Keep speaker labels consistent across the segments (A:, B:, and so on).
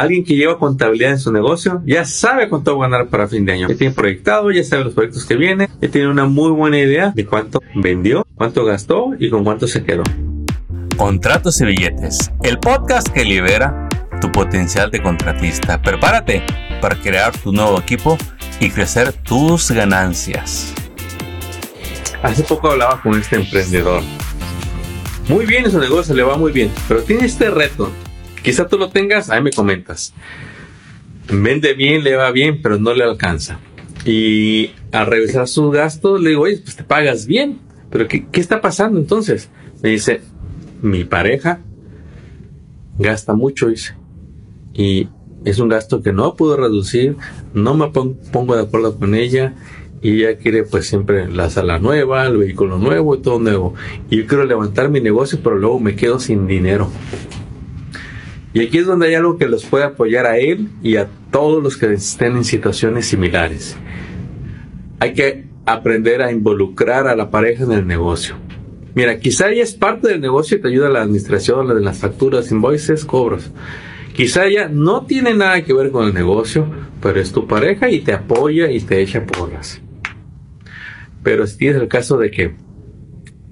A: Alguien que lleva contabilidad en su negocio ya sabe cuánto va a ganar para fin de año. Ya tiene proyectado, ya sabe los proyectos que vienen, ya tiene una muy buena idea de cuánto vendió, cuánto gastó y con cuánto se quedó.
B: Contratos y billetes, el podcast que libera tu potencial de contratista. Prepárate para crear tu nuevo equipo y crecer tus ganancias.
A: Hace poco hablaba con este emprendedor. Muy bien en su negocio, le va muy bien, pero tiene este reto Quizá tú lo tengas, ahí me comentas. Vende bien, le va bien, pero no le alcanza. Y al revisar sus gastos, le digo, oye, pues te pagas bien. Pero ¿qué, qué está pasando entonces? Me dice, mi pareja gasta mucho, dice. Y es un gasto que no puedo reducir, no me pongo de acuerdo con ella y ella quiere pues siempre la sala nueva, el vehículo nuevo y todo nuevo. Y yo quiero levantar mi negocio, pero luego me quedo sin dinero. Y aquí es donde hay algo que los puede apoyar a él y a todos los que estén en situaciones similares. Hay que aprender a involucrar a la pareja en el negocio. Mira, quizá ella es parte del negocio y te ayuda a la administración, de las facturas, invoices, cobros. Quizá ella no tiene nada que ver con el negocio, pero es tu pareja y te apoya y te echa porras. Pero si tienes el caso de que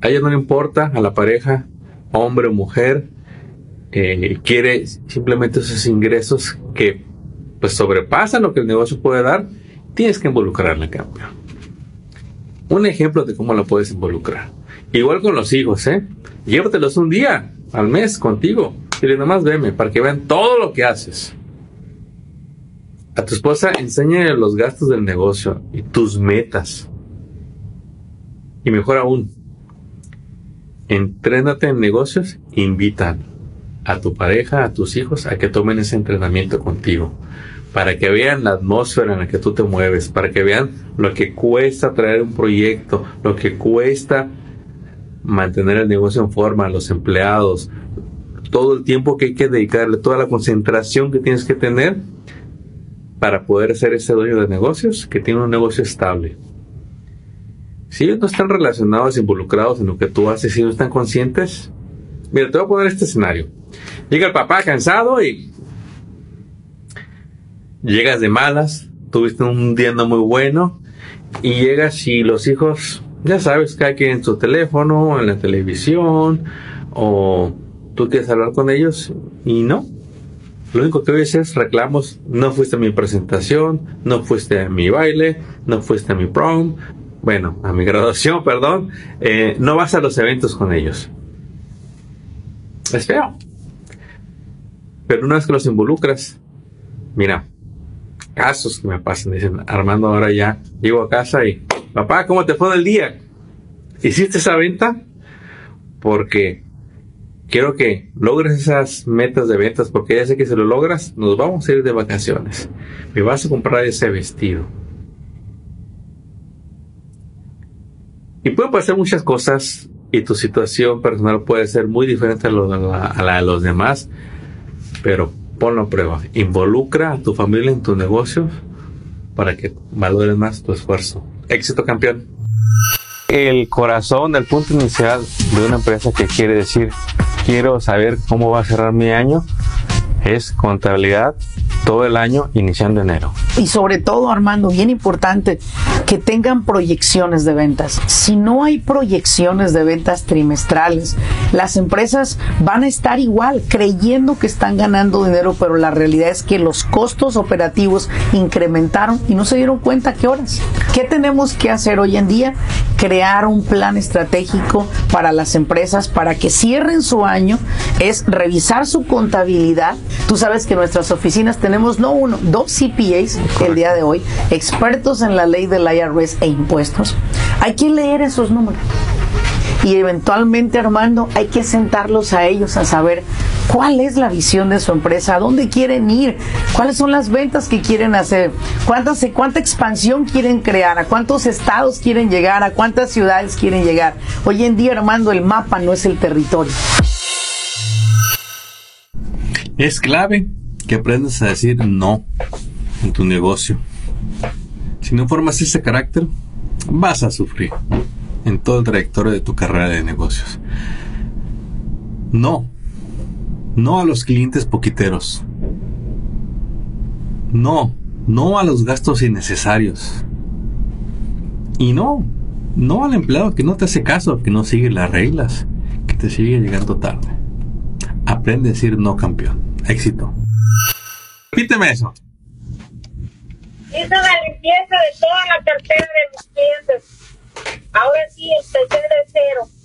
A: a ella no le importa, a la pareja, hombre o mujer, quiere simplemente esos ingresos que pues sobrepasan lo que el negocio puede dar, tienes que involucrarla en cambio. Un ejemplo de cómo la puedes involucrar. Igual con los hijos, ¿eh? Llévatelos un día al mes contigo. Y nomás veme para que vean todo lo que haces. A tu esposa enséñale los gastos del negocio y tus metas. Y mejor aún, entrénate en negocios, invitan a tu pareja, a tus hijos, a que tomen ese entrenamiento contigo, para que vean la atmósfera en la que tú te mueves, para que vean lo que cuesta traer un proyecto, lo que cuesta mantener el negocio en forma, los empleados, todo el tiempo que hay que dedicarle, toda la concentración que tienes que tener para poder ser ese dueño de negocios que tiene un negocio estable. Si ellos no están relacionados, involucrados en lo que tú haces, si no están conscientes, mira, te voy a poner este escenario. Llega el papá cansado y llegas de malas, tuviste un día no muy bueno y llegas y los hijos, ya sabes, que hay en su teléfono, en la televisión o tú quieres hablar con ellos y no. Lo único que oyes es reclamos, no fuiste a mi presentación, no fuiste a mi baile, no fuiste a mi prom, bueno, a mi graduación, perdón, eh, no vas a los eventos con ellos. Es feo. Pero una vez que los involucras, mira, casos que me pasan, dicen, Armando, ahora ya llego a casa y, papá, ¿cómo te fue el día? ¿Hiciste esa venta? Porque quiero que logres esas metas de ventas, porque ya sé que si lo logras, nos vamos a ir de vacaciones. Me vas a comprar ese vestido. Y pueden pasar muchas cosas y tu situación personal puede ser muy diferente a, a la de los demás pero ponlo a prueba. Involucra a tu familia en tus negocios para que valores más tu esfuerzo. Éxito campeón. El corazón, el punto inicial de una empresa que quiere decir, quiero saber cómo va a cerrar mi año, es contabilidad todo el año iniciando enero.
C: Y sobre todo, Armando, bien importante, que tengan proyecciones de ventas. Si no hay proyecciones de ventas trimestrales, las empresas van a estar igual, creyendo que están ganando dinero, pero la realidad es que los costos operativos incrementaron y no se dieron cuenta qué horas. ¿Qué tenemos que hacer hoy en día? Crear un plan estratégico para las empresas para que cierren su año, es revisar su contabilidad. Tú sabes que nuestras oficinas tenemos no uno, dos CPAs el día de hoy, expertos en la ley del IRS e impuestos. Hay que leer esos números. Y eventualmente, Armando, hay que sentarlos a ellos a saber cuál es la visión de su empresa, a dónde quieren ir, cuáles son las ventas que quieren hacer, cuántas, cuánta expansión quieren crear, a cuántos estados quieren llegar, a cuántas ciudades quieren llegar. Hoy en día, Armando, el mapa no es el territorio.
A: Es clave que aprendas a decir no en tu negocio. Si no formas ese carácter, vas a sufrir en todo el trayectorio de tu carrera de negocios. No, no a los clientes poquiteros. No, no a los gastos innecesarios. Y no, no al empleado que no te hace caso, que no sigue las reglas, que te sigue llegando tarde. Aprende a decir no, campeón. Éxito. Repíteme eso.
D: Hice la limpieza de toda la cartera de mis clientes. Ahora sí, empecé de cero.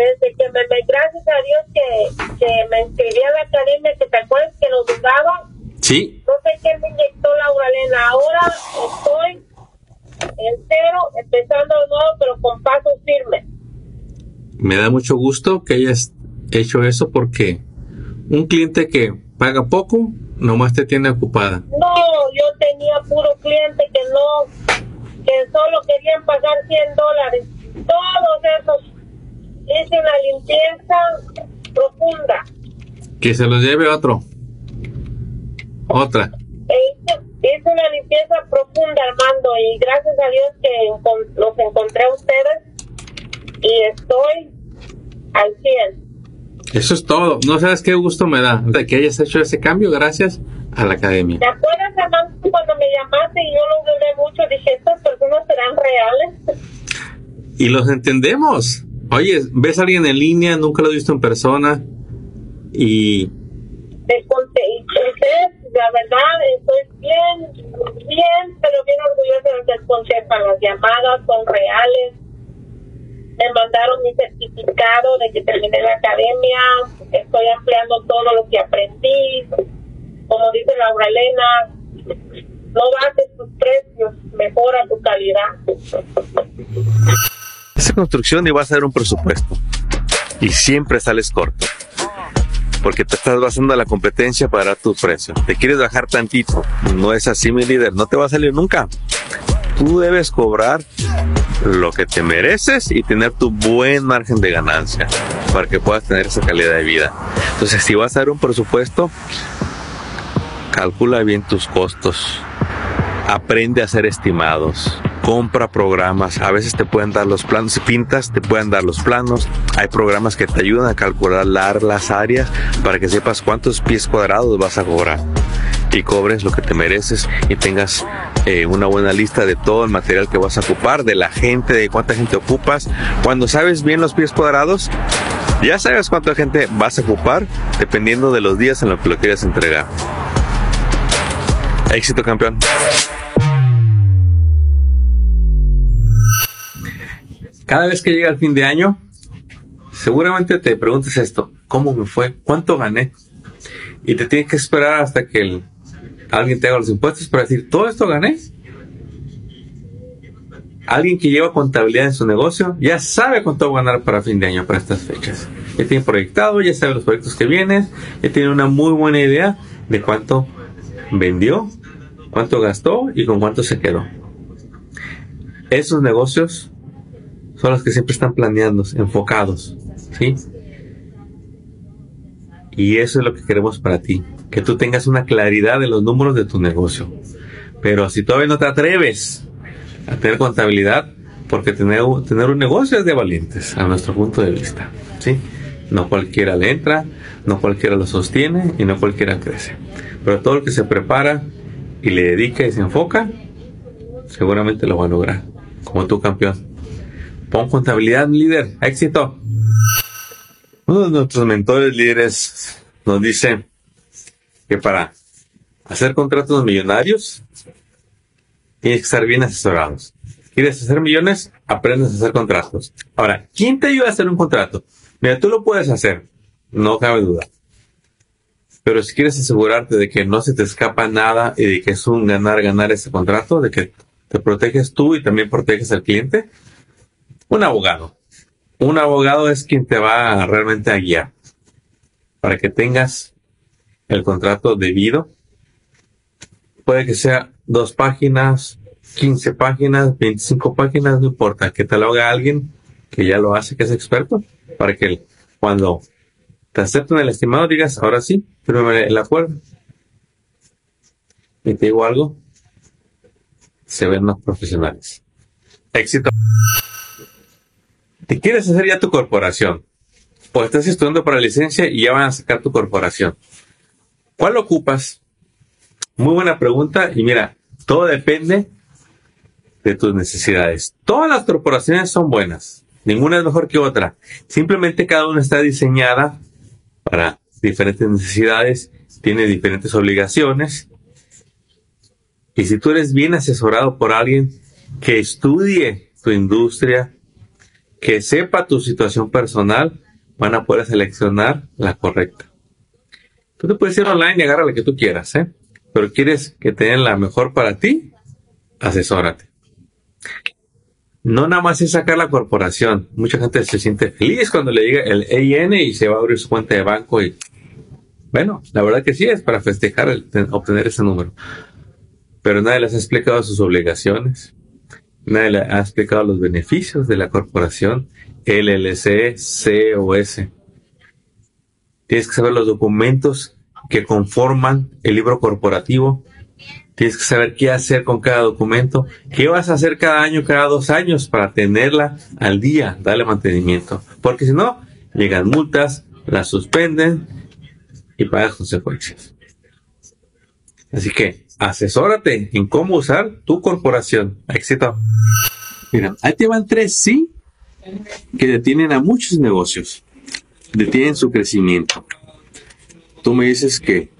D: Desde que me, gracias a Dios que, que me inscribí a la academia, que te acuerdas que nos dudaba,
A: Sí,
D: no sé quién me inyectó la Uralena. Ahora estoy en cero, empezando de nuevo, pero con pasos firmes.
A: me da mucho gusto que hayas hecho eso porque un cliente que paga poco, nomás te tiene ocupada.
D: No, yo tenía puro cliente que no, que solo querían pagar 100 dólares. Todos esos hice una limpieza profunda.
A: Que se los lleve otro. Otra.
D: E hice una limpieza profunda, Armando, y gracias a Dios que los encontré a ustedes y estoy al 100.
A: Eso es todo. No sabes qué gusto me da de que hayas hecho ese cambio gracias a la academia.
D: ¿Te acuerdas, Armando, cuando me llamaste y yo lo dudé mucho? Dije, ¿estas personas serán reales?
A: Y los entendemos. Oye, ves a alguien en línea, nunca lo he visto en persona y
D: ustedes, la verdad, estoy bien, bien, pero bien orgullosa de ser concepa. Las llamadas son reales. Me mandaron mi certificado de que terminé la academia. Estoy ampliando todo lo que aprendí. Como dice Laura Elena, no bajes tus precios, mejora tu calidad.
E: Esa construcción y vas a dar un presupuesto. Y siempre sales corto. Porque te estás basando a la competencia para tu precio. Te quieres bajar tantito. No es así, mi líder. No te va a salir nunca. Tú debes cobrar lo que te mereces y tener tu buen margen de ganancia para que puedas tener esa calidad de vida. Entonces, si vas a dar un presupuesto, calcula bien tus costos. Aprende a hacer estimados. Compra programas. A veces te pueden dar los planos. Pintas, te pueden dar los planos. Hay programas que te ayudan a calcular las áreas para que sepas cuántos pies cuadrados vas a cobrar. Y cobres lo que te mereces y tengas eh, una buena lista de todo el material que vas a ocupar, de la gente, de cuánta gente ocupas. Cuando sabes bien los pies cuadrados, ya sabes cuánta gente vas a ocupar dependiendo de los días en los que lo quieras entregar. Éxito, campeón.
A: Cada vez que llega el fin de año, seguramente te preguntes esto, ¿cómo me fue? ¿Cuánto gané? Y te tienes que esperar hasta que el- alguien te haga los impuestos para decir, ¿todo esto gané? Alguien que lleva contabilidad en su negocio ya sabe cuánto va a ganar para fin de año, para estas fechas. Ya tiene proyectado, ya sabe los proyectos que vienen, ya tiene una muy buena idea de cuánto vendió, cuánto gastó y con cuánto se quedó. Esos negocios son los que siempre están planeando, enfocados, ¿sí? Y eso es lo que queremos para ti, que tú tengas una claridad de los números de tu negocio. Pero si todavía no te atreves a tener contabilidad, porque tener, un- negocio es de valientes, a nuestro punto de vista, ¿sí? No cualquiera le entra, no cualquiera lo sostiene y no cualquiera crece. Pero todo el que se prepara y le dedica y se enfoca, seguramente lo va a lograr, como tu campeón. Pon contabilidad, líder. Éxito. Uno de nuestros mentores líderes nos dice que para hacer contratos millonarios tienes que estar bien asesorados. ¿Quieres hacer millones? Aprendes a hacer contratos. Ahora, ¿quién te ayuda a hacer un contrato? Mira, tú lo puedes hacer, no cabe duda. Pero si quieres asegurarte de que no se te escapa nada y de que es un ganar-ganar ese contrato, de que te proteges tú y también proteges al cliente, un abogado. Un abogado es quien te va realmente a guiar para que tengas el contrato debido. Puede que sea dos páginas, 15 páginas, 25 páginas, no importa, que te lo haga alguien que ya lo hace, que es experto, para que cuando te acepten el estimado digas, ahora sí, fírmame el acuerdo. Y te digo algo, se ven más profesionales. Éxito. ¿Te quieres hacer ya tu corporación? O estás estudiando para licencia y ya van a sacar tu corporación. ¿Cuál ocupas? Muy buena pregunta y mira, todo depende de tus necesidades. Todas las corporaciones son buenas, ninguna es mejor que otra. Simplemente cada una está diseñada para diferentes necesidades, tiene diferentes obligaciones. Y si tú eres bien asesorado por alguien que estudie tu industria, que sepa tu situación personal, van a poder seleccionar la correcta. Tú te puedes ir online y agarrar la que tú quieras, ¿eh? Pero quieres que te den la mejor para ti, asesórate. No nada más es sacar la corporación. Mucha gente se siente feliz cuando le llega el EIN y se va a abrir su cuenta de banco y bueno, la verdad que sí es para festejar el, obtener ese número. Pero nadie les ha explicado sus obligaciones. Nadie ha explicado los beneficios de la corporación LLC, COS. Tienes que saber los documentos que conforman el libro corporativo. Tienes que saber qué hacer con cada documento, qué vas a hacer cada año, cada dos años para tenerla al día, darle mantenimiento. Porque si no, llegan multas, la suspenden y pagas consecuencias. Así que asesórate en cómo usar tu corporación. Éxito. Mira, ahí te van tres sí que detienen a muchos negocios, detienen su crecimiento. Tú me dices que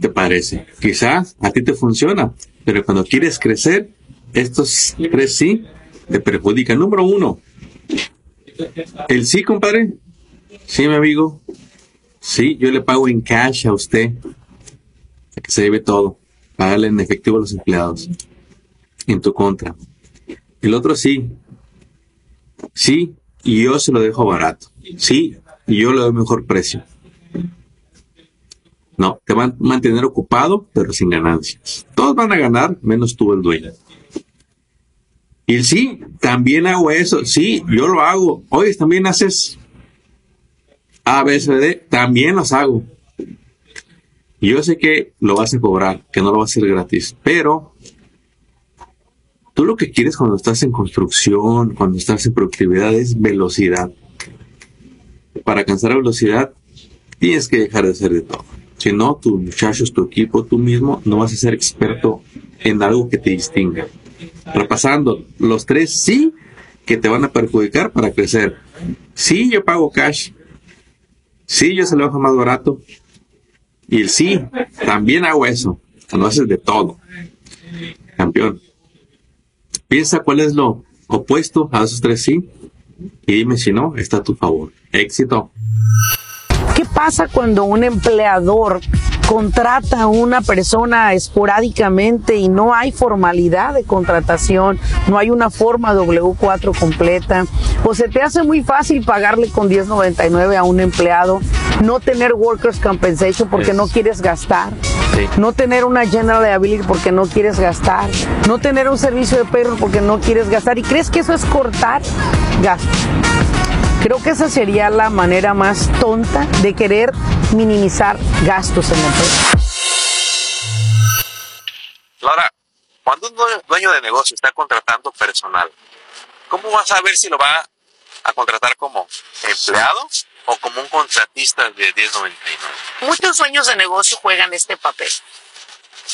A: te parece. Quizás a ti te funciona, pero cuando quieres crecer, estos tres sí te perjudican. Número uno, el sí, compadre. Sí, mi amigo. Sí, yo le pago en cash a usted. Que se debe todo. Pagarle en efectivo a los empleados. En tu contra. El otro sí, Sí, y yo se lo dejo barato. Sí, y yo le doy mejor precio. No, te van a mantener ocupado, pero sin ganancias. Todos van a ganar, menos tú el dueño. Y sí, también hago eso. Sí, yo lo hago. Oye, también haces A, B, C, D. También los hago. Yo sé que lo vas a cobrar, que no lo vas a hacer gratis. Pero Tú lo que quieres cuando estás en construcción, cuando estás en productividad, es velocidad. Para alcanzar la velocidad, tienes que dejar de hacer de todo. Si no, tus muchachos, tu equipo, tú mismo, no vas a ser experto en algo que te distinga. Repasando, los tres sí que te van a perjudicar para crecer. Sí, yo pago cash. Sí, yo se lo dejo más barato. Y el sí, también hago eso. No haces de todo. Campeón. Piensa cuál es lo opuesto a esos tres sí y dime si no, está a tu favor. Éxito.
C: ¿Qué pasa cuando un empleador contrata a una persona esporádicamente y no hay formalidad de contratación, no hay una forma W4 completa, o se te hace muy fácil pagarle con 10.99 a un empleado, no tener workers compensation porque no quieres gastar, no tener una general liability porque no quieres gastar, no tener un servicio de payroll porque no quieres gastar y crees que eso es cortar gastos. Creo que esa sería la manera más tonta de querer minimizar gastos en la empresa.
E: Laura, cuando un dueño de negocio está contratando personal, ¿cómo va a saber si lo va a contratar como empleado o como un contratista de 1099?
C: Muchos dueños de negocio juegan este papel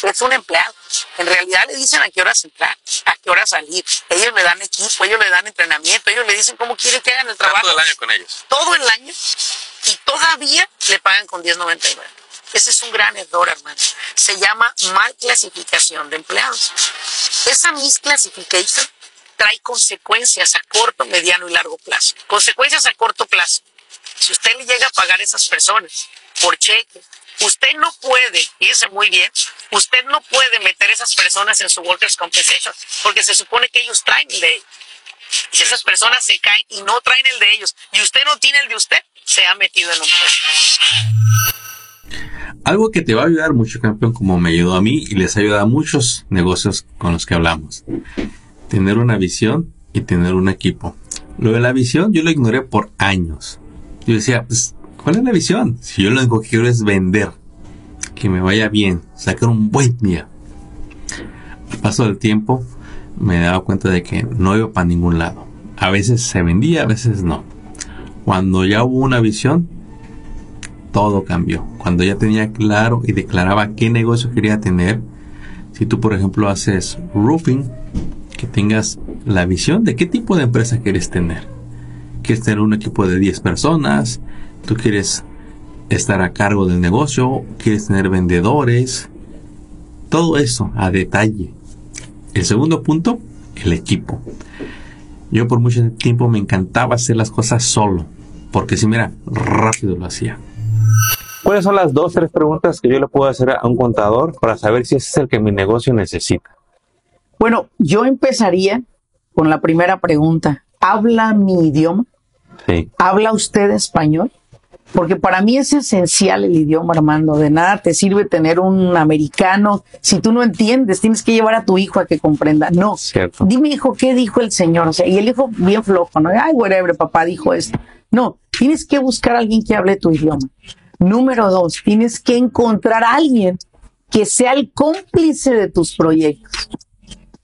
C: es un empleado. En realidad le dicen a qué horas entrar, a qué hora salir. Ellos le dan equipo, ellos le dan entrenamiento, ellos le dicen cómo quieren que hagan el trabajo.
E: Todo el año con ellos.
C: Todo el año. Y todavía le pagan con 10.99. Ese es un gran error, hermano. Se llama mal clasificación de empleados. Esa misclassification trae consecuencias a corto, mediano y largo plazo. Consecuencias a corto plazo. Si usted le llega a pagar a esas personas por cheque, usted no puede, fíjese muy bien, usted no puede meter esas personas en su Workers' Compensation, porque se supone que ellos traen el de ellos. Y si esas personas se caen y no traen el de ellos, y usted no tiene el de usted, se ha metido en un
A: problema. Algo que te va a ayudar mucho, campeón, como me ayudó a mí y les ayuda a muchos negocios con los que hablamos. Tener una visión y tener un equipo. Lo de la visión yo lo ignoré por años. Yo decía, pues, ¿cuál es la visión? Si yo lo único que quiero es vender que me vaya bien, sacar un buen día. Al paso del tiempo me daba cuenta de que no iba para ningún lado. A veces se vendía, a veces no. Cuando ya hubo una visión, todo cambió. Cuando ya tenía claro y declaraba qué negocio quería tener, si tú por ejemplo haces roofing, que tengas la visión de qué tipo de empresa quieres tener. ¿Quieres tener un equipo de 10 personas? ¿Tú quieres estar a cargo del negocio? ¿Quieres tener vendedores? Todo eso a detalle. El segundo punto, el equipo. Yo por mucho tiempo me encantaba hacer las cosas solo, porque si mira, rápido lo hacía.
E: ¿Cuáles son las dos, tres preguntas que yo le puedo hacer a un contador para saber si ese es el que mi negocio necesita?
C: Bueno, yo empezaría con la primera pregunta. ¿Habla mi idioma?
E: Sí.
C: ¿Habla usted español? Porque para mí es esencial el idioma, Armando. De nada te sirve tener un americano. Si tú no entiendes, tienes que llevar a tu hijo a que comprenda. No.
E: Cierto.
C: Dime, hijo, ¿qué dijo el Señor? O sea, y el hijo bien flojo, ¿no? Ay, whatever, papá dijo esto. No, tienes que buscar a alguien que hable tu idioma. Número dos, tienes que encontrar a alguien que sea el cómplice de tus proyectos.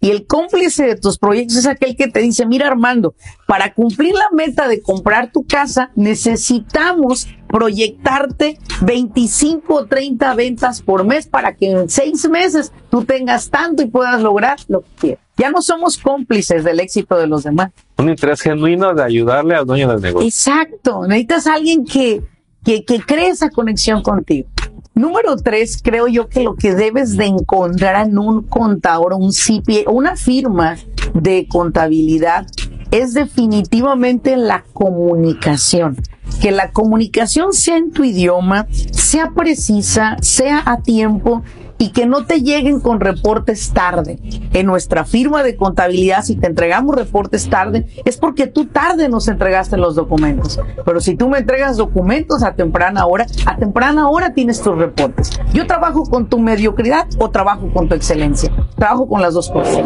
C: Y el cómplice de tus proyectos es aquel que te dice, mira Armando, para cumplir la meta de comprar tu casa necesitamos proyectarte 25 o 30 ventas por mes para que en seis meses tú tengas tanto y puedas lograr lo que quieras. Ya no somos cómplices del éxito de los demás.
E: Un interés genuino de ayudarle al dueño del negocio.
C: Exacto, necesitas a alguien que, que, que cree esa conexión contigo. Número tres, creo yo que lo que debes de encontrar en un contador, un CPA, una firma de contabilidad es definitivamente la comunicación. Que la comunicación sea en tu idioma, sea precisa, sea a tiempo y que no te lleguen con reportes tarde. En nuestra firma de contabilidad, si te entregamos reportes tarde, es porque tú tarde nos entregaste los documentos. Pero si tú me entregas documentos a temprana hora, a temprana hora tienes tus reportes. Yo trabajo con tu mediocridad o trabajo con tu excelencia. Trabajo con las dos cosas.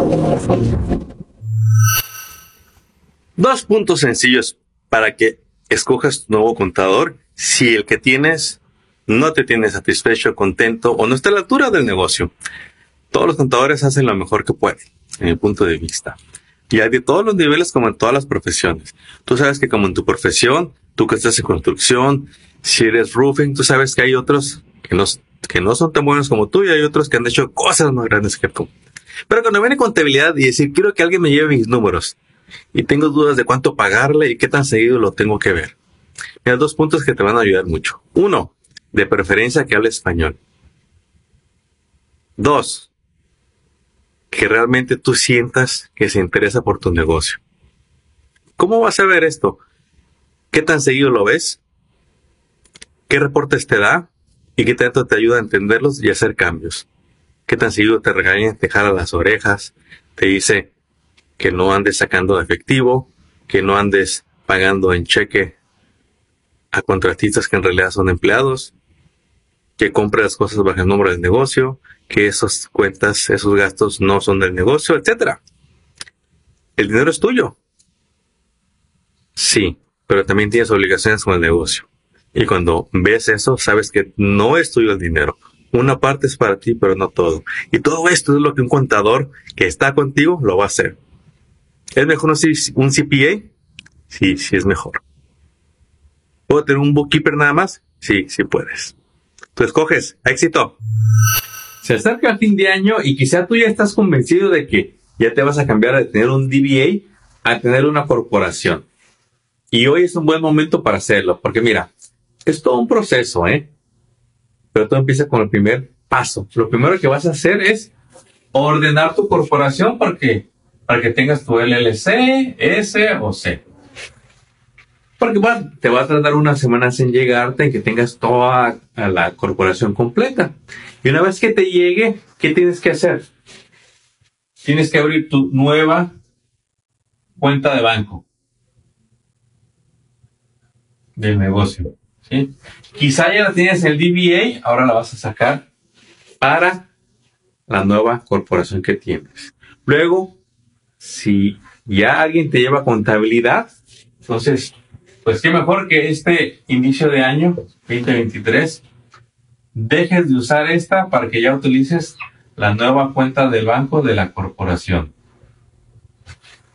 A: Dos puntos sencillos para que escojas tu nuevo contador si el que tienes no te tiene satisfecho, contento o no está a la altura del negocio. Todos los contadores hacen lo mejor que pueden, en mi punto de vista. Y hay de todos los niveles como en todas las profesiones. Tú sabes que como en tu profesión, tú que estás en construcción, si eres roofing, tú sabes que hay otros que no, que no son tan buenos como tú y hay otros que han hecho cosas más grandes que tú. Pero cuando viene contabilidad y decir, quiero que alguien me lleve mis números y tengo dudas de cuánto pagarle y qué tan seguido lo tengo que ver. Mira, dos puntos que te van a ayudar mucho. Uno, de preferencia que hable español. Dos, que realmente tú sientas que se interesa por tu negocio. ¿Cómo vas a ver esto? ¿Qué tan seguido lo ves? ¿Qué reportes te da? ¿Y qué tanto te ayuda a entenderlos y hacer cambios? ¿Qué tan seguido te regaña, te jala las orejas, te dice que no andes sacando efectivo, que no andes pagando en cheque a contratistas que en realidad son empleados, que compre las cosas bajo el nombre del negocio, que esas cuentas, esos gastos no son del negocio, etcétera. El dinero es tuyo. Sí, pero también tienes obligaciones con el negocio. Y cuando ves eso, sabes que no es tuyo el dinero. Una parte es para ti, pero no todo. Y todo esto es lo que un contador que está contigo lo va a hacer. ¿Es mejor un CPA? Sí, sí es mejor. ¿Puedo tener un bookkeeper nada más? Sí, sí puedes. Tú escoges. Éxito. Se acerca el fin de año y quizá tú ya estás convencido de que ya te vas a cambiar de tener un DBA a tener una corporación. Y hoy es un buen momento para hacerlo, porque mira, es todo un proceso, ¿eh? Pero todo empieza con el primer paso. Lo primero que vas a hacer es ordenar tu corporación porque, para que tengas tu LLC, S o C. Porque va, te va a tardar unas semanas en llegarte, en que tengas toda la corporación completa. Y una vez que te llegue, ¿qué tienes que hacer? Tienes que abrir tu nueva cuenta de banco del negocio. Quizá ya la tienes en el DBA, ahora la vas a sacar para la nueva corporación que tienes. Luego, si ya alguien te lleva contabilidad, entonces, pues qué mejor que este inicio de año 2023 dejes de usar esta para que ya utilices la nueva cuenta del banco de la corporación.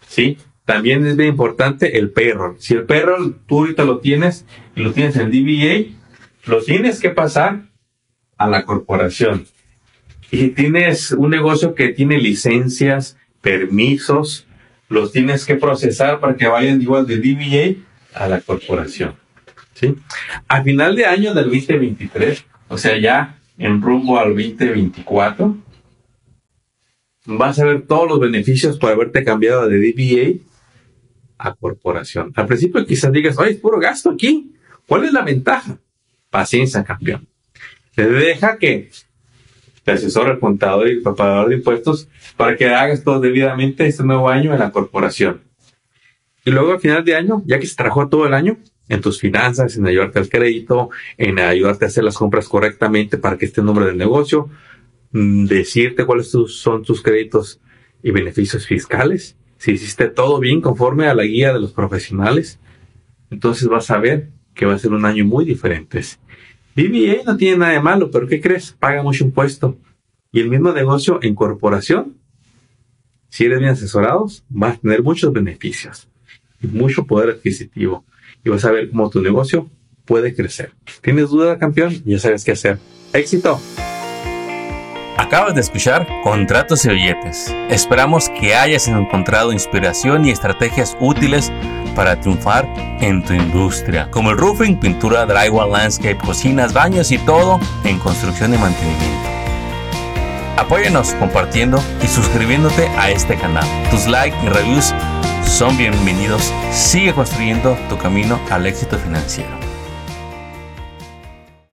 A: ¿Sí? También es bien importante el payroll. Si el payroll tú ahorita lo tienes y lo tienes en DBA, lo tienes que pasar a la corporación. Y tienes un negocio que tiene licencias, permisos, los tienes que procesar para que vayan igual de DBA a la corporación. ¿sí? A final de año del 2023, o sea, ya en rumbo al 2024, vas a ver todos los beneficios por haberte cambiado de DBA a corporación. Al principio quizás digas, oye, es puro gasto aquí. ¿Cuál es la ventaja? Paciencia, campeón. Deja que te asesore el contador y el preparador de impuestos para que hagas todo debidamente este nuevo año en la corporación. Y luego al final de año, ya que se trabajó todo el año, en tus finanzas, en ayudarte al crédito, en ayudarte a hacer las compras correctamente para que esté el nombre del negocio, mm, decirte cuáles son tus créditos y beneficios fiscales, si hiciste todo bien conforme a la guía de los profesionales, entonces vas a ver que va a ser un año muy diferente. BBA no tiene nada de malo, pero ¿qué crees? Paga mucho impuesto. Y el mismo negocio en corporación, si eres bien asesorados, vas a tener muchos beneficios y mucho poder adquisitivo. Y vas a ver cómo tu negocio puede crecer. ¿Tienes duda, campeón? Ya sabes qué hacer. ¡Éxito!
B: Acabas de escuchar Contratos y Billetes. Esperamos que hayas encontrado inspiración y estrategias útiles para triunfar en tu industria, como el roofing, pintura, drywall, landscape, cocinas, baños y todo en construcción y mantenimiento. Apóyanos compartiendo y suscribiéndote a este canal. Tus likes y reviews son bienvenidos. Sigue construyendo tu camino al éxito financiero.